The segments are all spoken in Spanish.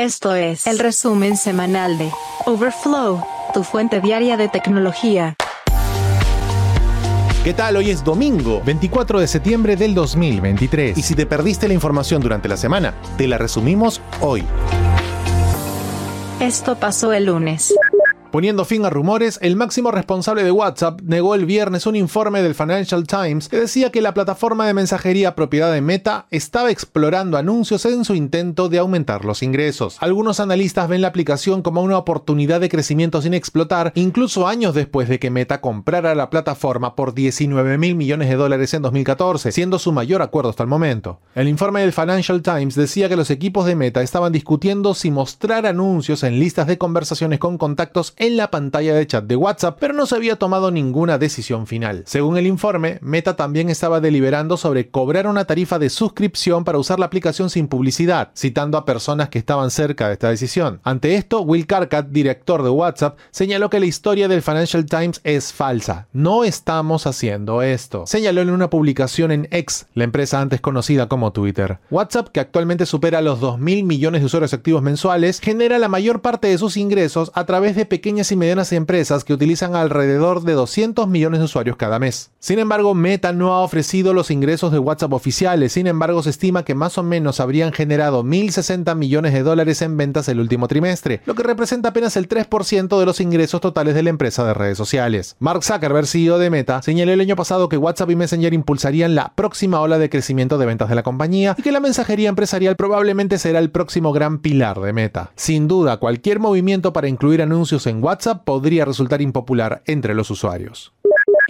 Esto es el resumen semanal de Overflow, tu fuente diaria de tecnología. ¿Qué tal? Hoy es domingo, 24 de septiembre del 2023. Y si te perdiste la información durante la semana, te la resumimos hoy. Esto pasó el lunes. Poniendo fin a rumores, el máximo responsable de WhatsApp negó el viernes un informe del Financial Times que decía que la plataforma de mensajería propiedad de Meta estaba explorando anuncios en su intento de aumentar los ingresos. Algunos analistas ven la aplicación como una oportunidad de crecimiento sin explotar, incluso años después de que Meta comprara la plataforma por 19 mil millones de dólares en 2014, siendo su mayor acuerdo hasta el momento. El informe del Financial Times decía que los equipos de Meta estaban discutiendo si mostrar anuncios en listas de conversaciones con contactos en la pantalla de chat de WhatsApp, pero no se había tomado ninguna decisión final. Según el informe, Meta también estaba deliberando sobre cobrar una tarifa de suscripción para usar la aplicación sin publicidad, citando a personas que estaban cerca de esta decisión. Ante esto, Will Carcat, director de WhatsApp, señaló que la historia del Financial Times es falsa. No estamos haciendo esto. Señaló en una publicación en X, la empresa antes conocida como Twitter. WhatsApp, que actualmente supera los 2.000 millones de usuarios activos mensuales, genera la mayor parte de sus ingresos a través de pequeñas pequeñas y medianas empresas que utilizan alrededor de 200 millones de usuarios cada mes. Sin embargo, Meta no ha ofrecido los ingresos de WhatsApp oficiales, sin embargo se estima que más o menos habrían generado 1.060 millones de dólares en ventas el último trimestre, lo que representa apenas el 3% de los ingresos totales de la empresa de redes sociales. Mark Zuckerberg, CEO de Meta, señaló el año pasado que WhatsApp y Messenger impulsarían la próxima ola de crecimiento de ventas de la compañía y que la mensajería empresarial probablemente será el próximo gran pilar de Meta. Sin duda, cualquier movimiento para incluir anuncios en WhatsApp podría resultar impopular entre los usuarios.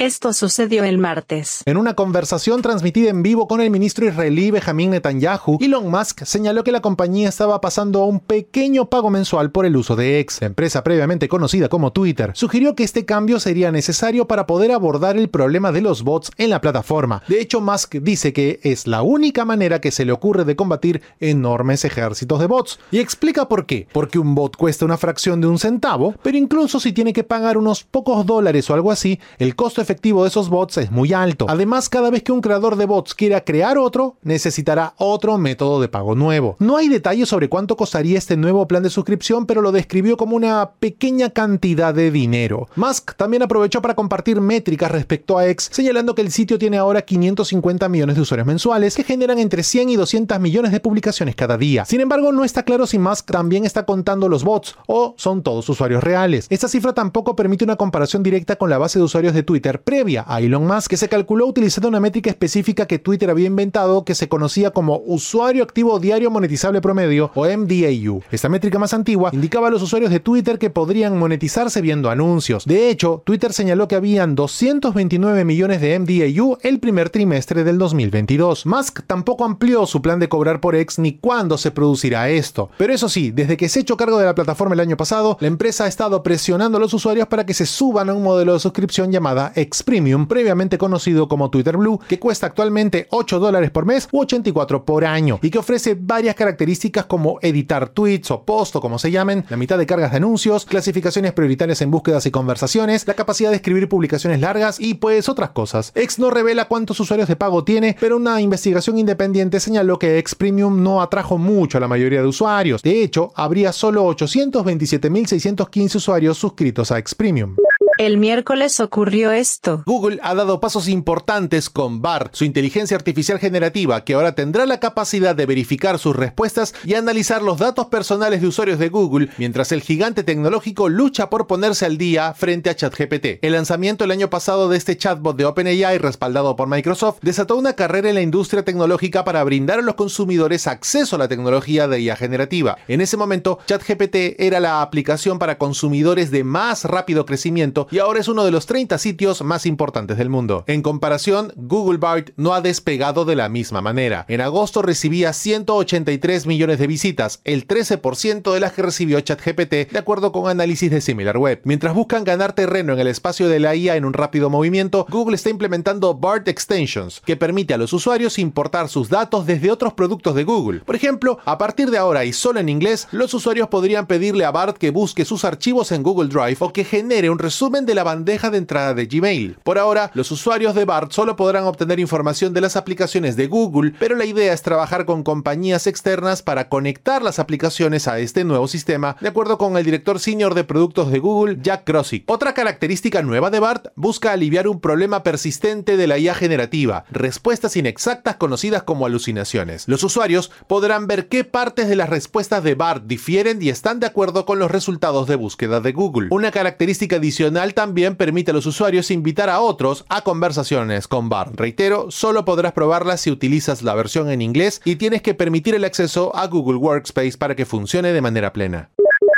Esto sucedió el martes. En una conversación transmitida en vivo con el ministro israelí Benjamin Netanyahu, Elon Musk señaló que la compañía estaba pasando a un pequeño pago mensual por el uso de X, la empresa previamente conocida como Twitter. Sugirió que este cambio sería necesario para poder abordar el problema de los bots en la plataforma. De hecho, Musk dice que es la única manera que se le ocurre de combatir enormes ejércitos de bots. Y explica por qué. Porque un bot cuesta una fracción de un centavo, pero incluso si tiene que pagar unos pocos dólares o algo así, el costo efectivo de esos bots es muy alto. Además, cada vez que un creador de bots quiera crear otro, necesitará otro método de pago nuevo. No hay detalles sobre cuánto costaría este nuevo plan de suscripción, pero lo describió como una pequeña cantidad de dinero. Musk también aprovechó para compartir métricas respecto a X, señalando que el sitio tiene ahora 550 millones de usuarios mensuales, que generan entre 100 y 200 millones de publicaciones cada día. Sin embargo, no está claro si Musk también está contando los bots o son todos usuarios reales. Esta cifra tampoco permite una comparación directa con la base de usuarios de Twitter previa a Elon Musk que se calculó utilizando una métrica específica que Twitter había inventado que se conocía como usuario activo diario monetizable promedio o MDAU. Esta métrica más antigua indicaba a los usuarios de Twitter que podrían monetizarse viendo anuncios. De hecho, Twitter señaló que habían 229 millones de MDAU el primer trimestre del 2022. Musk tampoco amplió su plan de cobrar por X ni cuándo se producirá esto. Pero eso sí, desde que se echó cargo de la plataforma el año pasado, la empresa ha estado presionando a los usuarios para que se suban a un modelo de suscripción llamada X Premium, previamente conocido como Twitter Blue, que cuesta actualmente 8 dólares por mes u 84 por año, y que ofrece varias características como editar tweets o posts o como se llamen, la mitad de cargas de anuncios, clasificaciones prioritarias en búsquedas y conversaciones, la capacidad de escribir publicaciones largas y pues otras cosas. X no revela cuántos usuarios de pago tiene, pero una investigación independiente señaló que X Premium no atrajo mucho a la mayoría de usuarios. De hecho, habría solo 827.615 usuarios suscritos a X Premium. El miércoles ocurrió esto. Google ha dado pasos importantes con BART, su inteligencia artificial generativa, que ahora tendrá la capacidad de verificar sus respuestas y analizar los datos personales de usuarios de Google, mientras el gigante tecnológico lucha por ponerse al día frente a ChatGPT. El lanzamiento el año pasado de este chatbot de OpenAI, respaldado por Microsoft, desató una carrera en la industria tecnológica para brindar a los consumidores acceso a la tecnología de IA generativa. En ese momento, ChatGPT era la aplicación para consumidores de más rápido crecimiento y ahora es uno de los 30 sitios más importantes del mundo. En comparación, Google Bart no ha despegado de la misma manera. En agosto recibía 183 millones de visitas, el 13% de las que recibió ChatGPT, de acuerdo con análisis de SimilarWeb. Mientras buscan ganar terreno en el espacio de la IA en un rápido movimiento, Google está implementando BART Extensions, que permite a los usuarios importar sus datos desde otros productos de Google. Por ejemplo, a partir de ahora y solo en inglés, los usuarios podrían pedirle a BART que busque sus archivos en Google Drive o que genere un resumen de la bandeja de entrada de Gmail. Por ahora, los usuarios de BART solo podrán obtener información de las aplicaciones de Google, pero la idea es trabajar con compañías externas para conectar las aplicaciones a este nuevo sistema, de acuerdo con el director senior de productos de Google, Jack Crossick. Otra característica nueva de BART busca aliviar un problema persistente de la IA generativa, respuestas inexactas conocidas como alucinaciones. Los usuarios podrán ver qué partes de las respuestas de BART difieren y están de acuerdo con los resultados de búsqueda de Google. Una característica adicional también permite a los usuarios invitar a otros a conversaciones con BART. Reitero, solo podrás probarla si utilizas la versión en inglés y tienes que permitir el acceso a Google Workspace para que funcione de manera plena.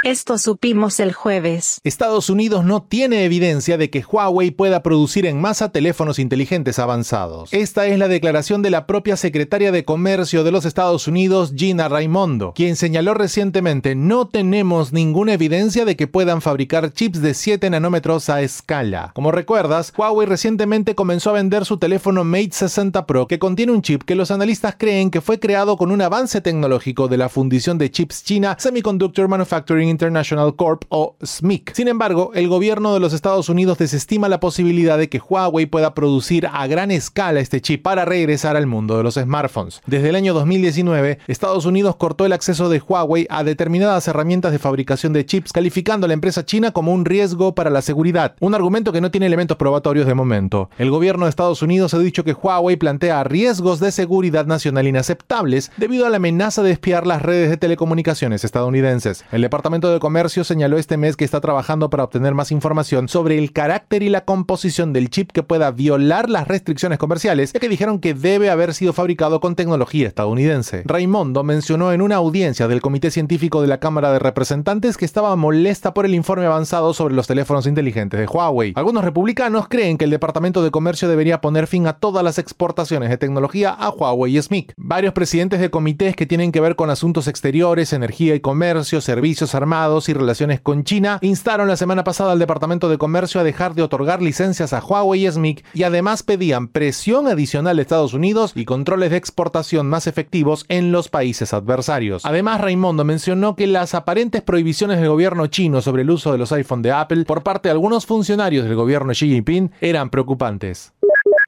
Esto supimos el jueves. Estados Unidos no tiene evidencia de que Huawei pueda producir en masa teléfonos inteligentes avanzados. Esta es la declaración de la propia secretaria de Comercio de los Estados Unidos, Gina Raimondo, quien señaló recientemente no tenemos ninguna evidencia de que puedan fabricar chips de 7 nanómetros a escala. Como recuerdas, Huawei recientemente comenzó a vender su teléfono Mate 60 Pro que contiene un chip que los analistas creen que fue creado con un avance tecnológico de la fundición de chips china Semiconductor Manufacturing International Corp o SMIC. Sin embargo, el gobierno de los Estados Unidos desestima la posibilidad de que Huawei pueda producir a gran escala este chip para regresar al mundo de los smartphones. Desde el año 2019, Estados Unidos cortó el acceso de Huawei a determinadas herramientas de fabricación de chips, calificando a la empresa china como un riesgo para la seguridad, un argumento que no tiene elementos probatorios de momento. El gobierno de Estados Unidos ha dicho que Huawei plantea riesgos de seguridad nacional inaceptables debido a la amenaza de espiar las redes de telecomunicaciones estadounidenses. El departamento de Comercio señaló este mes que está trabajando para obtener más información sobre el carácter y la composición del chip que pueda violar las restricciones comerciales, ya que dijeron que debe haber sido fabricado con tecnología estadounidense. Raimondo mencionó en una audiencia del Comité Científico de la Cámara de Representantes que estaba molesta por el informe avanzado sobre los teléfonos inteligentes de Huawei. Algunos republicanos creen que el Departamento de Comercio debería poner fin a todas las exportaciones de tecnología a Huawei y SMIC. Varios presidentes de comités que tienen que ver con asuntos exteriores, energía y comercio, servicios y relaciones con China instaron la semana pasada al Departamento de Comercio a dejar de otorgar licencias a Huawei y SMIC y además pedían presión adicional de Estados Unidos y controles de exportación más efectivos en los países adversarios. Además, Raimondo mencionó que las aparentes prohibiciones del gobierno chino sobre el uso de los iPhone de Apple por parte de algunos funcionarios del gobierno Xi Jinping eran preocupantes.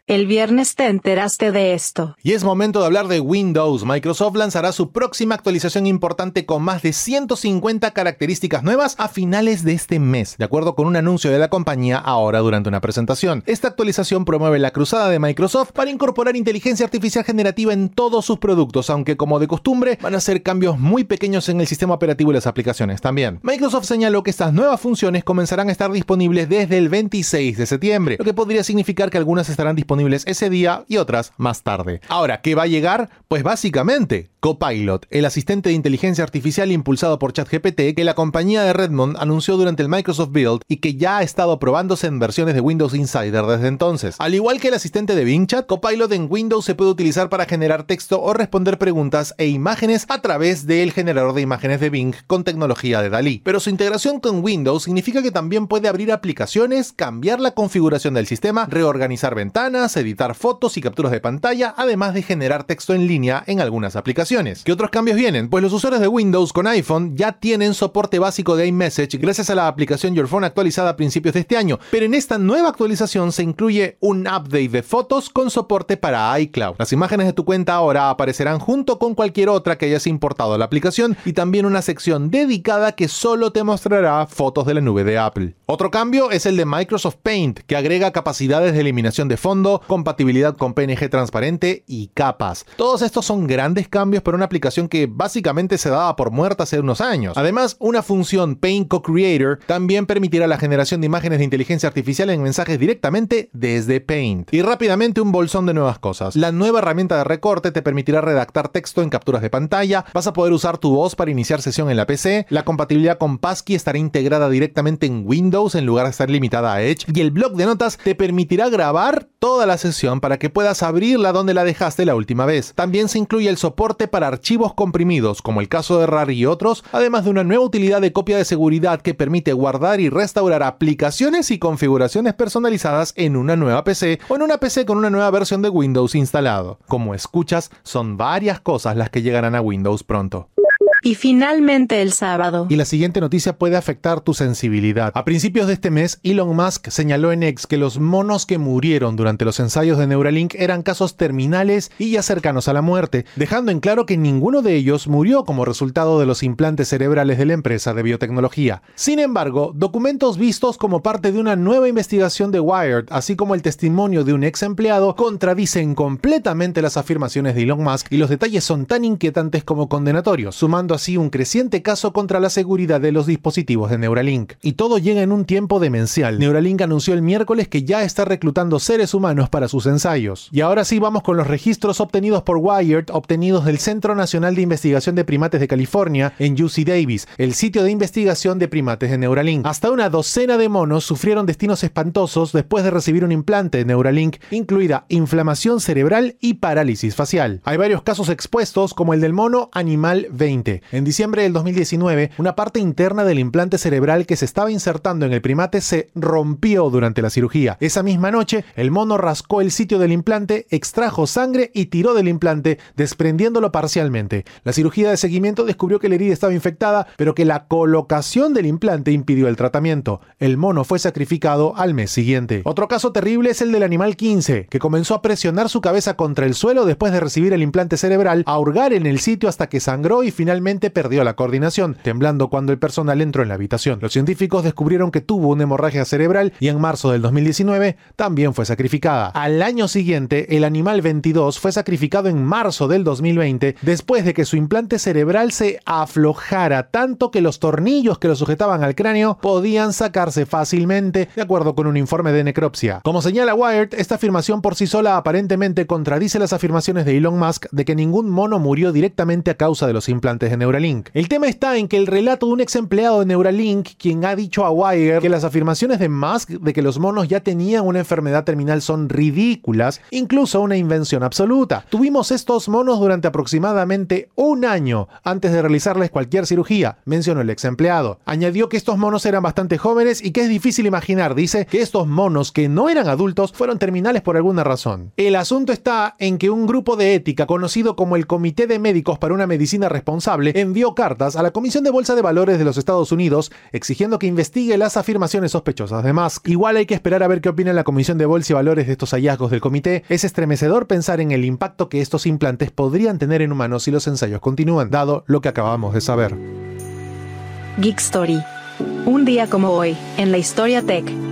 El viernes te enteraste de esto. Y es momento de hablar de Windows. Microsoft lanzará su próxima actualización importante con más de 150 características nuevas a finales de este mes, de acuerdo con un anuncio de la compañía ahora durante una presentación. Esta actualización promueve la cruzada de Microsoft para incorporar inteligencia artificial generativa en todos sus productos, aunque como de costumbre van a ser cambios muy pequeños en el sistema operativo y las aplicaciones también. Microsoft señaló que estas nuevas funciones comenzarán a estar disponibles desde el 26 de septiembre, lo que podría significar que algunas estarán disponibles ese día y otras más tarde. Ahora, ¿qué va a llegar? Pues básicamente, Copilot, el asistente de inteligencia artificial impulsado por ChatGPT que la compañía de Redmond anunció durante el Microsoft Build y que ya ha estado probándose en versiones de Windows Insider desde entonces. Al igual que el asistente de Bing Chat, Copilot en Windows se puede utilizar para generar texto o responder preguntas e imágenes a través del generador de imágenes de Bing con tecnología de Dalí. Pero su integración con Windows significa que también puede abrir aplicaciones, cambiar la configuración del sistema, reorganizar ventanas, editar fotos y capturas de pantalla, además de generar texto en línea en algunas aplicaciones. ¿Qué otros cambios vienen? Pues los usuarios de Windows con iPhone ya tienen soporte básico de iMessage gracias a la aplicación Your Phone actualizada a principios de este año, pero en esta nueva actualización se incluye un update de fotos con soporte para iCloud. Las imágenes de tu cuenta ahora aparecerán junto con cualquier otra que hayas importado a la aplicación y también una sección dedicada que solo te mostrará fotos de la nube de Apple. Otro cambio es el de Microsoft Paint, que agrega capacidades de eliminación de fondo, compatibilidad con PNG transparente y capas. Todos estos son grandes cambios para una aplicación que básicamente se daba por muerta hace unos años. Además, una función Paint Co-Creator también permitirá la generación de imágenes de inteligencia artificial en mensajes directamente desde Paint. Y rápidamente un bolsón de nuevas cosas. La nueva herramienta de recorte te permitirá redactar texto en capturas de pantalla, vas a poder usar tu voz para iniciar sesión en la PC, la compatibilidad con Passkey estará integrada directamente en Windows en lugar de estar limitada a Edge, y el blog de notas te permitirá grabar toda la sesión para que puedas abrirla donde la dejaste la última vez. También se incluye el soporte para archivos comprimidos, como el caso de RAR y otros, además de una nueva utilidad de copia de seguridad que permite guardar y restaurar aplicaciones y configuraciones personalizadas en una nueva PC o en una PC con una nueva versión de Windows instalado. Como escuchas, son varias cosas las que llegarán a Windows pronto. Y finalmente el sábado. Y la siguiente noticia puede afectar tu sensibilidad. A principios de este mes, Elon Musk señaló en X que los monos que murieron durante los ensayos de Neuralink eran casos terminales y ya cercanos a la muerte, dejando en claro que ninguno de ellos murió como resultado de los implantes cerebrales de la empresa de biotecnología. Sin embargo, documentos vistos como parte de una nueva investigación de Wired, así como el testimonio de un ex empleado, contradicen completamente las afirmaciones de Elon Musk y los detalles son tan inquietantes como condenatorios, sumando así un creciente caso contra la seguridad de los dispositivos de Neuralink. Y todo llega en un tiempo demencial. Neuralink anunció el miércoles que ya está reclutando seres humanos para sus ensayos. Y ahora sí vamos con los registros obtenidos por Wired, obtenidos del Centro Nacional de Investigación de Primates de California en UC Davis, el sitio de investigación de primates de Neuralink. Hasta una docena de monos sufrieron destinos espantosos después de recibir un implante de Neuralink, incluida inflamación cerebral y parálisis facial. Hay varios casos expuestos, como el del mono Animal 20. En diciembre del 2019, una parte interna del implante cerebral que se estaba insertando en el primate se rompió durante la cirugía. Esa misma noche, el mono rascó el sitio del implante, extrajo sangre y tiró del implante, desprendiéndolo parcialmente. La cirugía de seguimiento descubrió que la herida estaba infectada, pero que la colocación del implante impidió el tratamiento. El mono fue sacrificado al mes siguiente. Otro caso terrible es el del animal 15, que comenzó a presionar su cabeza contra el suelo después de recibir el implante cerebral, a hurgar en el sitio hasta que sangró y finalmente perdió la coordinación, temblando cuando el personal entró en la habitación. Los científicos descubrieron que tuvo una hemorragia cerebral y en marzo del 2019 también fue sacrificada. Al año siguiente, el animal 22 fue sacrificado en marzo del 2020 después de que su implante cerebral se aflojara tanto que los tornillos que lo sujetaban al cráneo podían sacarse fácilmente, de acuerdo con un informe de necropsia. Como señala Wired, esta afirmación por sí sola aparentemente contradice las afirmaciones de Elon Musk de que ningún mono murió directamente a causa de los implantes de El tema está en que el relato de un ex empleado de Neuralink, quien ha dicho a Wired que las afirmaciones de Musk de que los monos ya tenían una enfermedad terminal son ridículas, incluso una invención absoluta. Tuvimos estos monos durante aproximadamente un año antes de realizarles cualquier cirugía, mencionó el ex empleado. Añadió que estos monos eran bastante jóvenes y que es difícil imaginar, dice, que estos monos que no eran adultos fueron terminales por alguna razón. El asunto está en que un grupo de ética conocido como el Comité de Médicos para una Medicina Responsable envió cartas a la Comisión de Bolsa de Valores de los Estados Unidos exigiendo que investigue las afirmaciones sospechosas de. Igual hay que esperar a ver qué opina la Comisión de Bolsa y Valores de estos hallazgos del comité. Es estremecedor pensar en el impacto que estos implantes podrían tener en humanos si los ensayos continúan, dado lo que acabamos de saber. Geek Story. Un día como hoy, en la historia tech.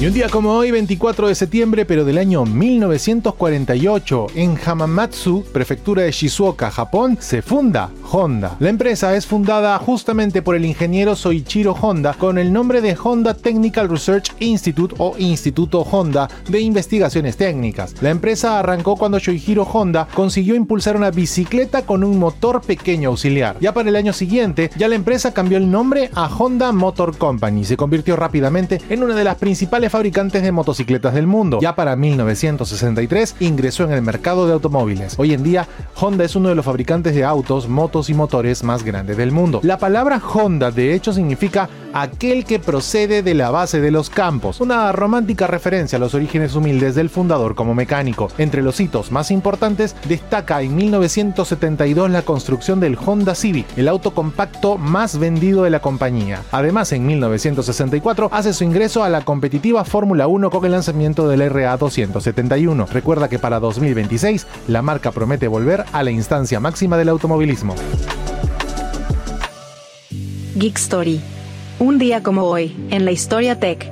Y un día como hoy, 24 de septiembre, pero del año 1948, en Hamamatsu, prefectura de Shizuoka, Japón, se funda Honda. La empresa es fundada justamente por el ingeniero Soichiro Honda con el nombre de Honda Technical Research Institute o Instituto Honda de Investigaciones Técnicas. La empresa arrancó cuando Soichiro Honda consiguió impulsar una bicicleta con un motor pequeño auxiliar. Ya para el año siguiente, ya la empresa cambió el nombre a Honda Motor Company y se convirtió rápidamente en una de las fabricantes de motocicletas del mundo. Ya para 1963 ingresó en el mercado de automóviles. Hoy en día, Honda es uno de los fabricantes de autos, motos y motores más grandes del mundo. La palabra Honda de hecho significa aquel que procede de la base de los campos, una romántica referencia a los orígenes humildes del fundador como mecánico. Entre los hitos más importantes destaca en 1972 la construcción del Honda Civic, el auto compacto más vendido de la compañía. Además, en 1964 hace su ingreso a la competitiva Fórmula 1 con el lanzamiento del RA 271. Recuerda que para 2026 la marca promete volver a la instancia máxima del automovilismo. Geek Story. Un día como hoy, en la historia tech.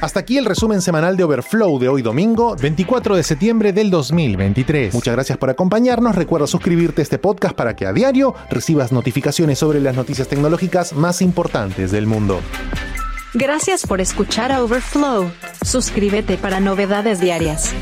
Hasta aquí el resumen semanal de Overflow de hoy domingo, 24 de septiembre del 2023. Muchas gracias por acompañarnos. Recuerda suscribirte a este podcast para que a diario recibas notificaciones sobre las noticias tecnológicas más importantes del mundo. Gracias por escuchar a Overflow. Suscríbete para novedades diarias.